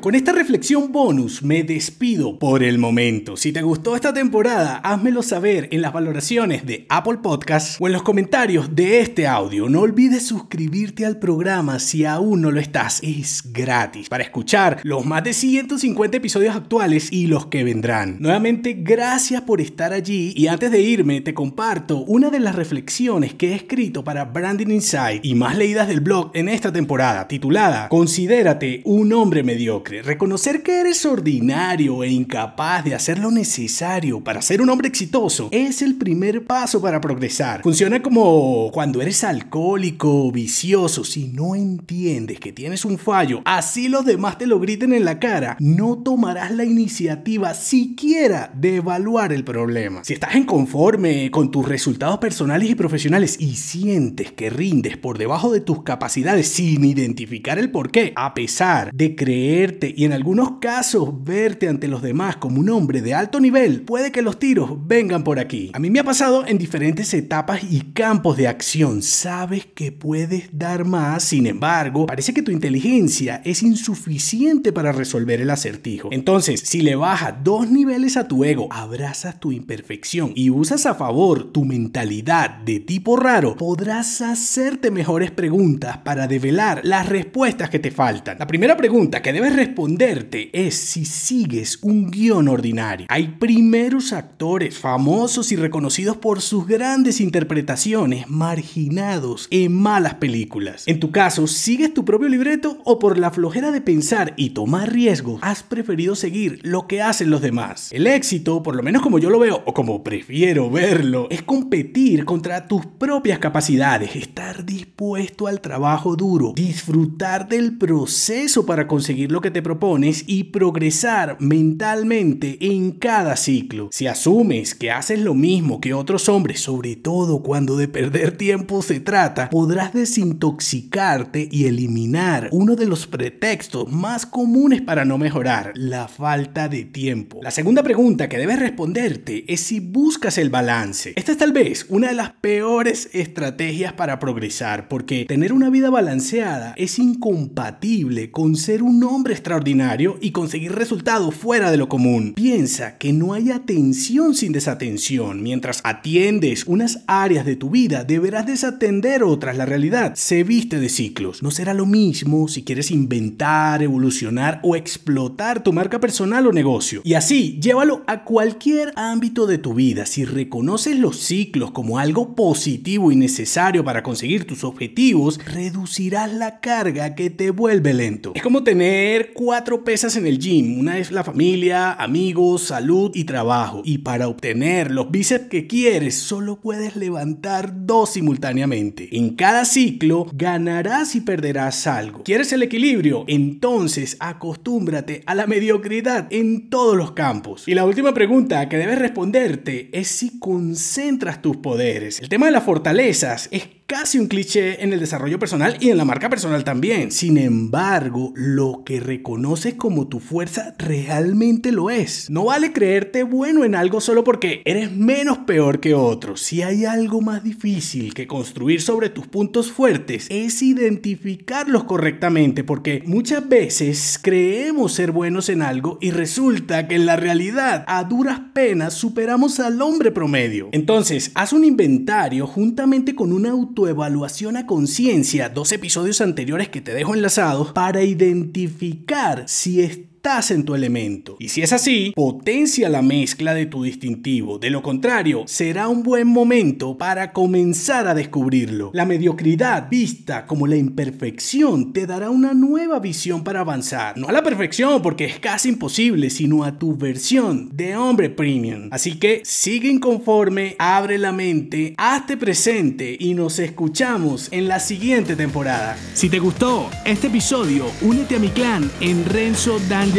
Con esta reflexión bonus me despido por el momento. Si te gustó esta temporada, házmelo saber en las valoraciones de Apple Podcasts o en los comentarios de este audio. No olvides suscribirte al programa si aún no lo estás. Es gratis para escuchar los más de 150 episodios actuales y los que vendrán. Nuevamente, gracias por estar allí y antes de irme te comparto una de las reflexiones que he escrito para Branding Insight y más leídas del blog en esta temporada, titulada Considérate un hombre mediocre. Reconocer que eres ordinario e incapaz de hacer lo necesario para ser un hombre exitoso es el primer paso para progresar. Funciona como cuando eres alcohólico o vicioso. Si no entiendes que tienes un fallo, así los demás te lo griten en la cara, no tomarás la iniciativa siquiera de evaluar el problema. Si estás inconforme con tus resultados personales y profesionales y sientes que rindes por debajo de tus capacidades sin identificar el porqué, a pesar de creer y en algunos casos verte ante los demás como un hombre de alto nivel, puede que los tiros vengan por aquí. A mí me ha pasado en diferentes etapas y campos de acción. Sabes que puedes dar más, sin embargo, parece que tu inteligencia es insuficiente para resolver el acertijo. Entonces, si le bajas dos niveles a tu ego, abrazas tu imperfección y usas a favor tu mentalidad de tipo raro, podrás hacerte mejores preguntas para develar las respuestas que te faltan. La primera pregunta que debes responderte es si sigues un guion ordinario. Hay primeros actores famosos y reconocidos por sus grandes interpretaciones marginados en malas películas. En tu caso, ¿sigues tu propio libreto o por la flojera de pensar y tomar riesgos has preferido seguir lo que hacen los demás? El éxito, por lo menos como yo lo veo o como prefiero verlo, es competir contra tus propias capacidades, estar dispuesto al trabajo duro, disfrutar del proceso para conseguir lo que te propones y progresar mentalmente en cada ciclo. Si asumes que haces lo mismo que otros hombres, sobre todo cuando de perder tiempo se trata, podrás desintoxicarte y eliminar uno de los pretextos más comunes para no mejorar, la falta de tiempo. La segunda pregunta que debes responderte es si buscas el balance. Esta es tal vez una de las peores estrategias para progresar, porque tener una vida balanceada es incompatible con ser un hombre extraordinario y conseguir resultados fuera de lo común. Piensa que no hay atención sin desatención. Mientras atiendes unas áreas de tu vida, deberás desatender otras. La realidad se viste de ciclos. No será lo mismo si quieres inventar, evolucionar o explotar tu marca personal o negocio. Y así, llévalo a cualquier ámbito de tu vida. Si reconoces los ciclos como algo positivo y necesario para conseguir tus objetivos, reducirás la carga que te vuelve lento. Es como tener cuatro pesas en el gym. Una es la familia, amigos, salud y trabajo. Y para obtener los bíceps que quieres, solo puedes levantar dos simultáneamente. En cada ciclo ganarás y perderás algo. ¿Quieres el equilibrio? Entonces acostúmbrate a la mediocridad en todos los campos. Y la última pregunta que debes responderte es si concentras tus poderes. El tema de las fortalezas es casi un cliché en el desarrollo personal y en la marca personal también. Sin embargo, lo que reconoces como tu fuerza realmente lo es. No vale creerte bueno en algo solo porque eres menos peor que otros. Si hay algo más difícil que construir sobre tus puntos fuertes, es identificarlos correctamente porque muchas veces creemos ser buenos en algo y resulta que en la realidad a duras penas superamos al hombre promedio. Entonces, haz un inventario juntamente con una auto evaluación a conciencia, dos episodios anteriores que te dejo enlazados, para identificar si estás en tu elemento. Y si es así, potencia la mezcla de tu distintivo. De lo contrario, será un buen momento para comenzar a descubrirlo. La mediocridad vista como la imperfección te dará una nueva visión para avanzar. No a la perfección porque es casi imposible, sino a tu versión de hombre premium. Así que sigue inconforme, abre la mente, hazte presente y nos escuchamos en la siguiente temporada. Si te gustó este episodio, únete a mi clan en Renzo Dan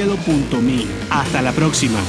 hasta la próxima.